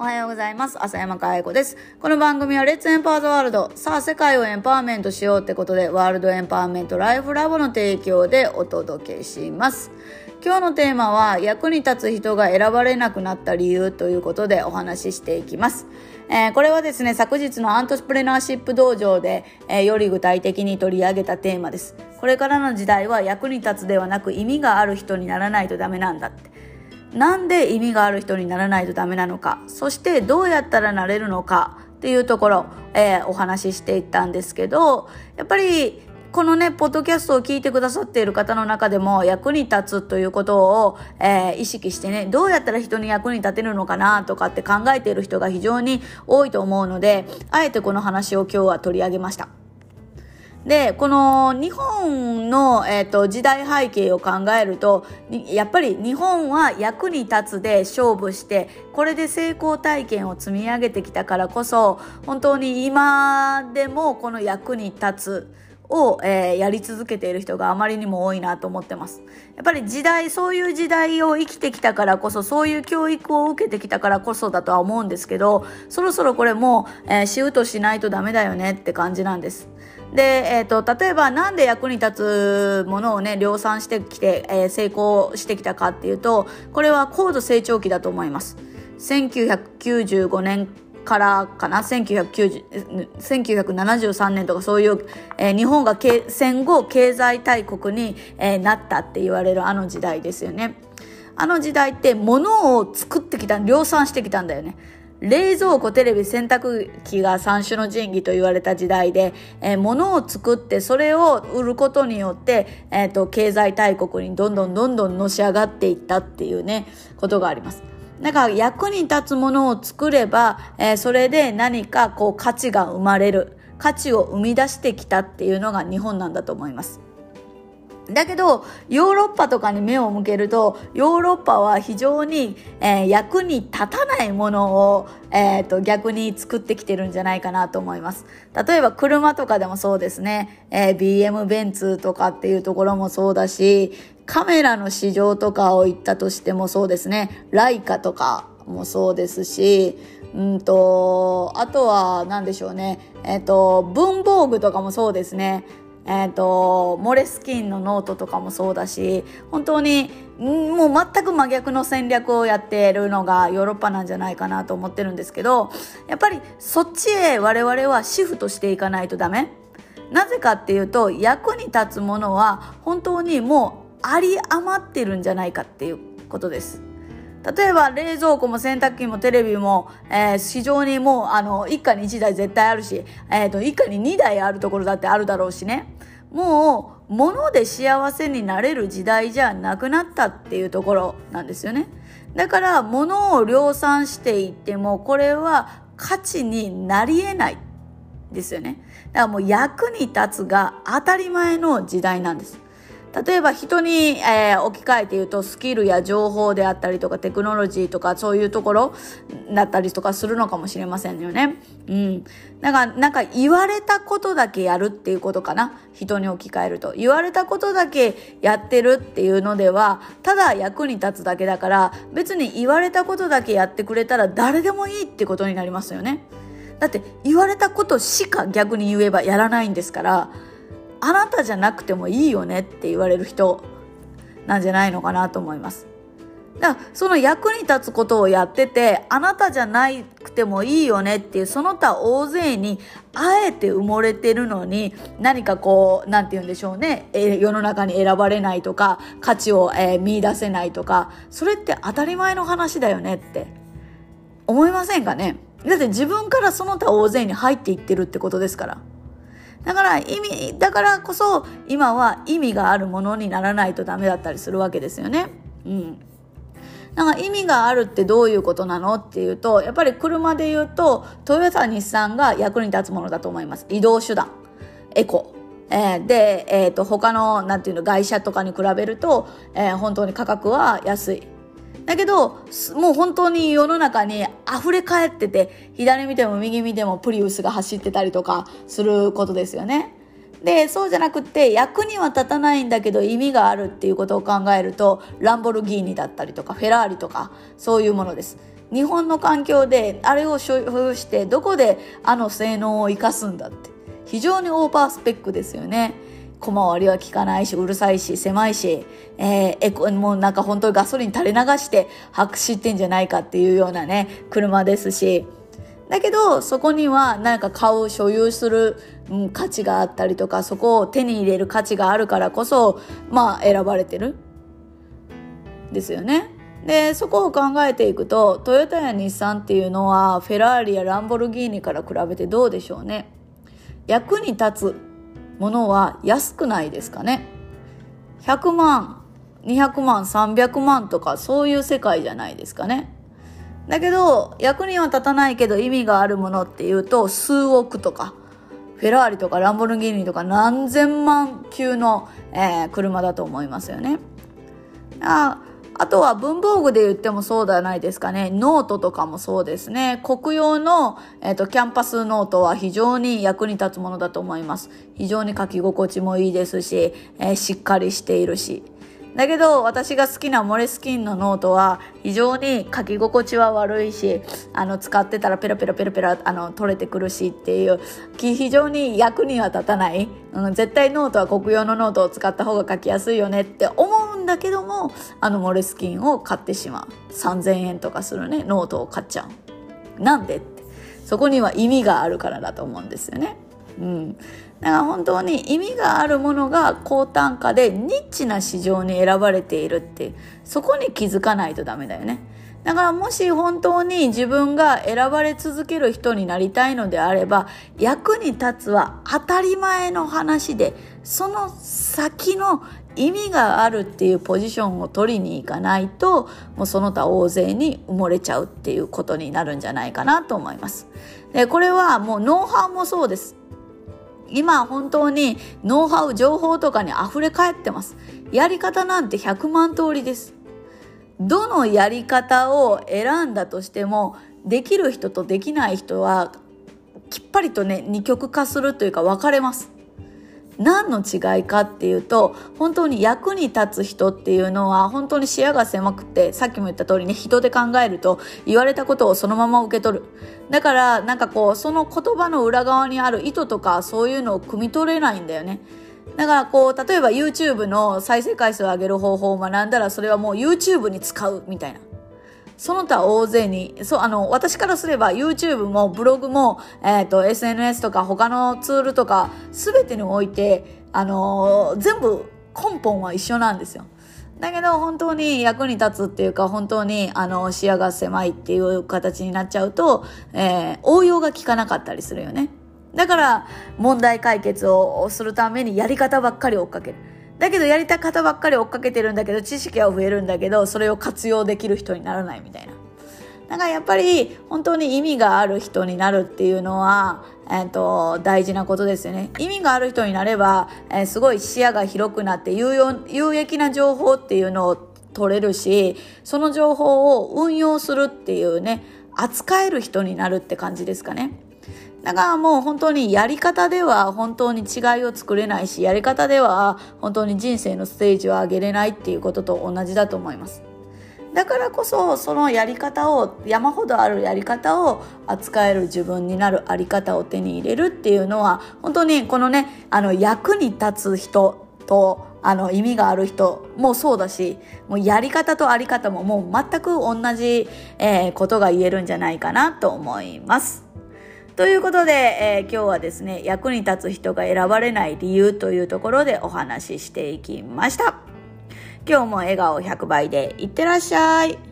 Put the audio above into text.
おはようございます。浅山かえ子です。この番組はレッツエンパワーズワールド。さあ、世界をエンパワーメントしようってことで、ワールドエンパワーメントライフラボの提供でお届けします。今日のテーマは、役に立つ人が選ばれなくなった理由ということでお話ししていきます。えー、これはですね、昨日のアントスプレナーシップ道場で、えー、より具体的に取り上げたテーマです。これからの時代は役に立つではなく意味がある人にならないとダメなんだって。なんで意味がある人にならないとダメなのかそしてどうやったらなれるのかっていうところ、えー、お話ししていったんですけどやっぱりこのね、ポッドキャストを聞いてくださっている方の中でも役に立つということを、えー、意識してね、どうやったら人に役に立てるのかなとかって考えている人が非常に多いと思うので、あえてこの話を今日は取り上げました。で、この日本の、えーと、時代背景を考えると、やっぱり日本は役に立つで勝負して、これで成功体験を積み上げてきたからこそ、本当に今でもこの役に立つ、を、えー、やり続けている人があまりにも多いなと思ってます。やっぱり時代、そういう時代を生きてきたからこそ、そういう教育を受けてきたからこそだとは思うんですけど、そろそろこれもう、えー、シフトしないとダメだよねって感じなんです。で、えっ、ー、と、例えばなんで役に立つものをね、量産してきて、えー、成功してきたかっていうと、これは高度成長期だと思います。1995年からかな？1973年とかそういう、えー、日本が戦後経済大国に、えー、なったって言われるあの時代ですよね。あの時代って物を作ってきた量産してきたんだよね。冷蔵庫、テレビ、洗濯機が三種の神器と言われた時代で、えー、物を作ってそれを売ることによって、え、ー、と、経済大国にどんどんどんどんのし上がっていったっていうね、ことがあります。なんか役に立つものを作れば、えー、それで何かこう価値が生まれる。価値を生み出してきたっていうのが日本なんだと思います。だけど、ヨーロッパとかに目を向けると、ヨーロッパは非常に、えー、役に立たないものを、えーと、逆に作ってきてるんじゃないかなと思います。例えば車とかでもそうですね、えー、BM ベンツとかっていうところもそうだし、カメラの市場とかを言ったとしてもそうですね、ライカとかもそうですし、うんと、あとは何でしょうね、えっ、ー、と、文房具とかもそうですね。え、ー、と、モレスキンのノートとかもそうだし、本当に、もう全く真逆の戦略をやっているのがヨーロッパなんじゃないかなと思ってるんですけど、やっぱりそっちへ我々はシフトしていかないとダメ。なぜかっていうと、役に立つものは本当にもうあり余ってるんじゃないかっていうことです。例えば冷蔵庫も洗濯機もテレビも、えー、市場にもうあの一家に一台絶対あるし、えーと、一家に二台あるところだってあるだろうしね。もう物で幸せになれる時代じゃなくなったっていうところなんですよね。だから物を量産していってもこれは価値になり得ないですよね。だからもう役に立つが当たり前の時代なんです。例えば人に、えー、置き換えて言うとスキルや情報であったりとかテクノロジーとかそういうところだったりとかするのかもしれませんよね。うん。だからなんか言われたことだけやるっていうことかな。人に置き換えると。言われたことだけやってるっていうのではただ役に立つだけだから別に言われたことだけやってくれたら誰でもいいってことになりますよね。だって言われたことしか逆に言えばやらないんですから。あなたじゃなくてもいいよねって言われる人なんじゃないのかなと思います。だからその役に立つことをやっててあなたじゃなくてもいいよねっていうその他大勢にあえて埋もれてるのに何かこう何て言うんでしょうね、え世の中に選ばれないとか価値を、えー、見出せないとかそれって当たり前の話だよねって思いませんかね？だって自分からその他大勢に入っていってるってことですから。だから意味、だからこそ今は意味があるものにならないとダメだったりするわけですよね。うん。だから意味があるってどういうことなのっていうと、やっぱり車で言うと、トヨタ、日産が役に立つものだと思います。移動手段。エコ。えー、で、えっ、ー、と、他の、なんていうの、会社とかに比べると、えー、本当に価格は安い。だけど、もう本当に世の中に溢れ返ってて、左見ても右見てもプリウスが走ってたりとかすることですよね。で、そうじゃなくて、役には立たないんだけど意味があるっていうことを考えると、ランボルギーニだったりとか、フェラーリとか、そういうものです。日本の環境であれを所有してどこであの性能を生かすんだって非常にオーバースペックですよね小回りは効かないしうるさいし狭いし、えー、エコもうなんか本当にガソリン垂れ流して走ってんじゃないかっていうようなね車ですし。だけどそこにはなんか買う所有する、うん、価値があったりとかそこを手に入れる価値があるからこそまあ選ばれてる。ですよね。でそこを考えていくとトヨタや日産っていうのはフェラーリやランボルギーニから比べてどうでしょうね。役に立つものは安くないですかね100万200万300万とかそういう世界じゃないですかねだけど役には立たないけど意味があるものっていうと数億とかフェラーリとかランボルギーニとか何千万級の、えー、車だと思いますよね。ああとは文房具で言ってもそうではないですかね。ノートとかもそうですね。国用の、えーと、キャンパスノートは非常に役に立つものだと思います。非常に書き心地もいいですし、えー、しっかりしているし。だけど私が好きなモレスキンのノートは非常に書き心地は悪いしあの使ってたらペラペラペラペラあの取れてくるしっていう非常に役には立たない、うん、絶対ノートは国用のノートを使った方が書きやすいよねって思うだけどもあのモレスキンを買ってしまう。3000円とかするね。ノートを買っちゃう。なんでって。そこには意味があるからだと思うんですよね。うん、だから本当に意味があるものが高単価でニッチな市場に選ばれているってそこに気づかないとダメだよね。だからもし本当に自分が選ばれ続ける人になりたいのであれば役に立つは当たり前の話でその先の意味があるっていうポジションを取りに行かないともうその他大勢に埋もれちゃうっていうことになるんじゃないかなと思います。でこれはもうノウハウもそうです。今本当にノウハウ情報とかに溢れ返ってますやり方なんて100万通りですどのやり方を選んだとしてもできる人とできない人はきっぱりとね二極化するというか分かれます何の違いかっていうと本当に役に立つ人っていうのは本当に視野が狭くてさっきも言った通りね人で考えると言われたことをそのまま受け取る。だからなんかこうその言葉の裏側にある意図とかそういうのを汲み取れないんだよね。だからこう例えば YouTube の再生回数を上げる方法を学んだらそれはもう YouTube に使うみたいな。その他大勢に、そう、あの、私からすれば YouTube もブログも、えっ、ー、と、SNS とか他のツールとか、すべてにおいて、あのー、全部根本は一緒なんですよ。だけど本当に役に立つっていうか本当にあの視野が狭いっていう形になっちゃうと、えー、応用が効かなかったりするよね。だから問題解決をするためにやり方ばっかり追っかける。だけどやりた方ばっかり追っかけてるんだけど知識は増えるんだけどそれを活用できる人にならないみたいな。だからやっぱり本当に意味がある人になるっていうのは、えーと、大事なことですよね。意味がある人になれば、えー、すごい視野が広くなって有用有益な情報っていうのを取れるしその情報を運用するっていうね扱える人になるって感じですかね。だからもう本当にやり方では本当に違いを作れないし、やり方では本当に人生のステージを上げれないっていうことと同じだと思います。だからこそそのやり方を山ほどあるやり方を扱える自分になるあり方を手に入れるっていうのは本当にこのねあの役に立つ人とあの意味がある人もそうだしもうやり方とあり方ももう全く同じ、えー、ことが言えるんじゃないかなと思います。ということで、えー、今日はですね、役に立つ人が選ばれない理由というところでお話ししていきました。今日も笑顔100倍でいってらっしゃい。